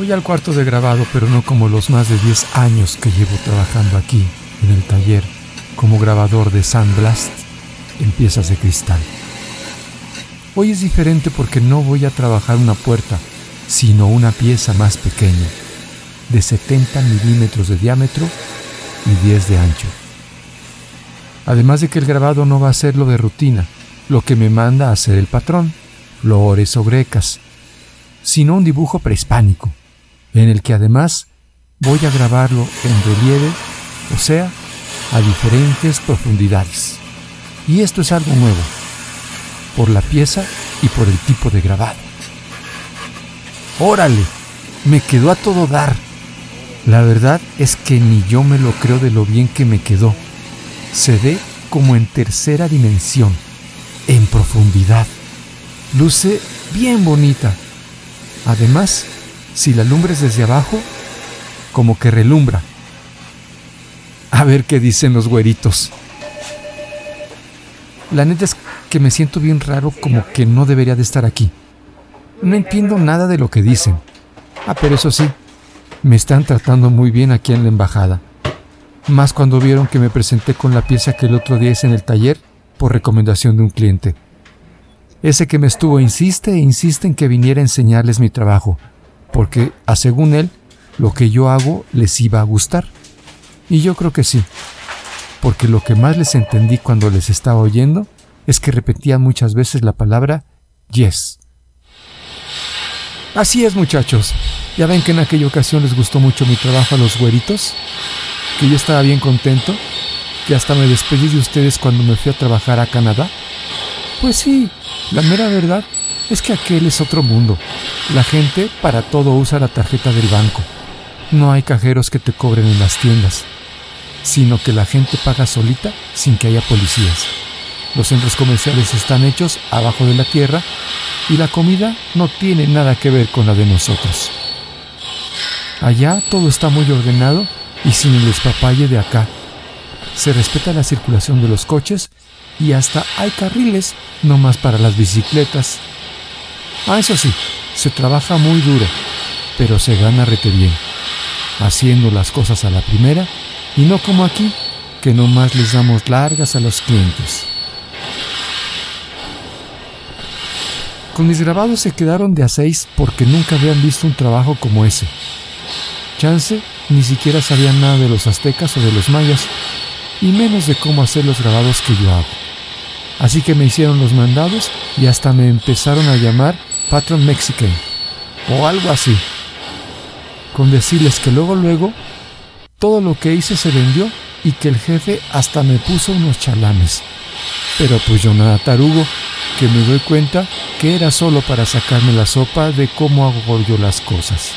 Voy al cuarto de grabado, pero no como los más de 10 años que llevo trabajando aquí, en el taller, como grabador de Sandblast en piezas de cristal. Hoy es diferente porque no voy a trabajar una puerta, sino una pieza más pequeña, de 70 milímetros de diámetro y 10 de ancho. Además de que el grabado no va a ser lo de rutina, lo que me manda a hacer el patrón, flores o grecas, sino un dibujo prehispánico, en el que además voy a grabarlo en relieve, o sea, a diferentes profundidades. Y esto es algo nuevo, por la pieza y por el tipo de grabado. Órale, me quedó a todo dar. La verdad es que ni yo me lo creo de lo bien que me quedó. Se ve como en tercera dimensión, en profundidad. Luce bien bonita. Además, si la lumbres desde abajo, como que relumbra. A ver qué dicen los güeritos. La neta es que me siento bien raro como que no debería de estar aquí. No entiendo nada de lo que dicen. Ah, pero eso sí, me están tratando muy bien aquí en la embajada. Más cuando vieron que me presenté con la pieza que el otro día hice en el taller por recomendación de un cliente. Ese que me estuvo insiste e insiste en que viniera a enseñarles mi trabajo, porque, a según él, lo que yo hago les iba a gustar. Y yo creo que sí, porque lo que más les entendí cuando les estaba oyendo es que repetían muchas veces la palabra yes. Así es, muchachos. Ya ven que en aquella ocasión les gustó mucho mi trabajo a los güeritos, que yo estaba bien contento, que hasta me despedí de ustedes cuando me fui a trabajar a Canadá. Pues sí, la mera verdad es que aquel es otro mundo. La gente para todo usa la tarjeta del banco. No hay cajeros que te cobren en las tiendas, sino que la gente paga solita sin que haya policías. Los centros comerciales están hechos abajo de la tierra y la comida no tiene nada que ver con la de nosotros. Allá todo está muy ordenado y sin el despapalle de acá. Se respeta la circulación de los coches y hasta hay carriles no más para las bicicletas. Ah, eso sí, se trabaja muy duro, pero se gana rete bien, haciendo las cosas a la primera y no como aquí, que no más les damos largas a los clientes. Con mis grabados se quedaron de a seis porque nunca habían visto un trabajo como ese. Chance ni siquiera sabían nada de los aztecas o de los mayas, y menos de cómo hacer los grabados que yo hago. Así que me hicieron los mandados y hasta me empezaron a llamar Patron Mexican o algo así. Con decirles que luego luego todo lo que hice se vendió y que el jefe hasta me puso unos chalanes. Pero pues yo nada tarugo, que me doy cuenta que era solo para sacarme la sopa de cómo hago yo las cosas.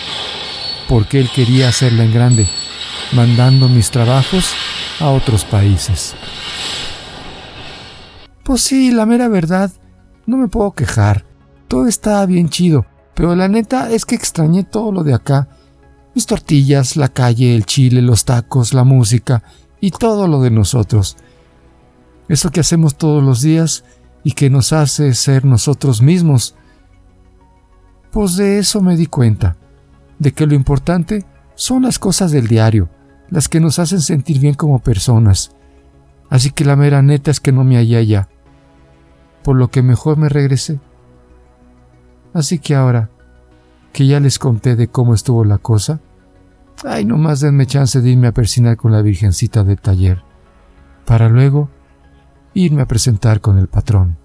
Porque él quería hacerla en grande, mandando mis trabajos a otros países. Pues sí, la mera verdad, no me puedo quejar. Todo estaba bien chido, pero la neta es que extrañé todo lo de acá. Mis tortillas, la calle, el chile, los tacos, la música y todo lo de nosotros. Eso que hacemos todos los días y que nos hace ser nosotros mismos. Pues de eso me di cuenta, de que lo importante son las cosas del diario, las que nos hacen sentir bien como personas. Así que la mera neta es que no me hallé allá por lo que mejor me regresé. Así que ahora, que ya les conté de cómo estuvo la cosa, ay, nomás denme chance de irme a persinar con la virgencita del taller, para luego irme a presentar con el patrón.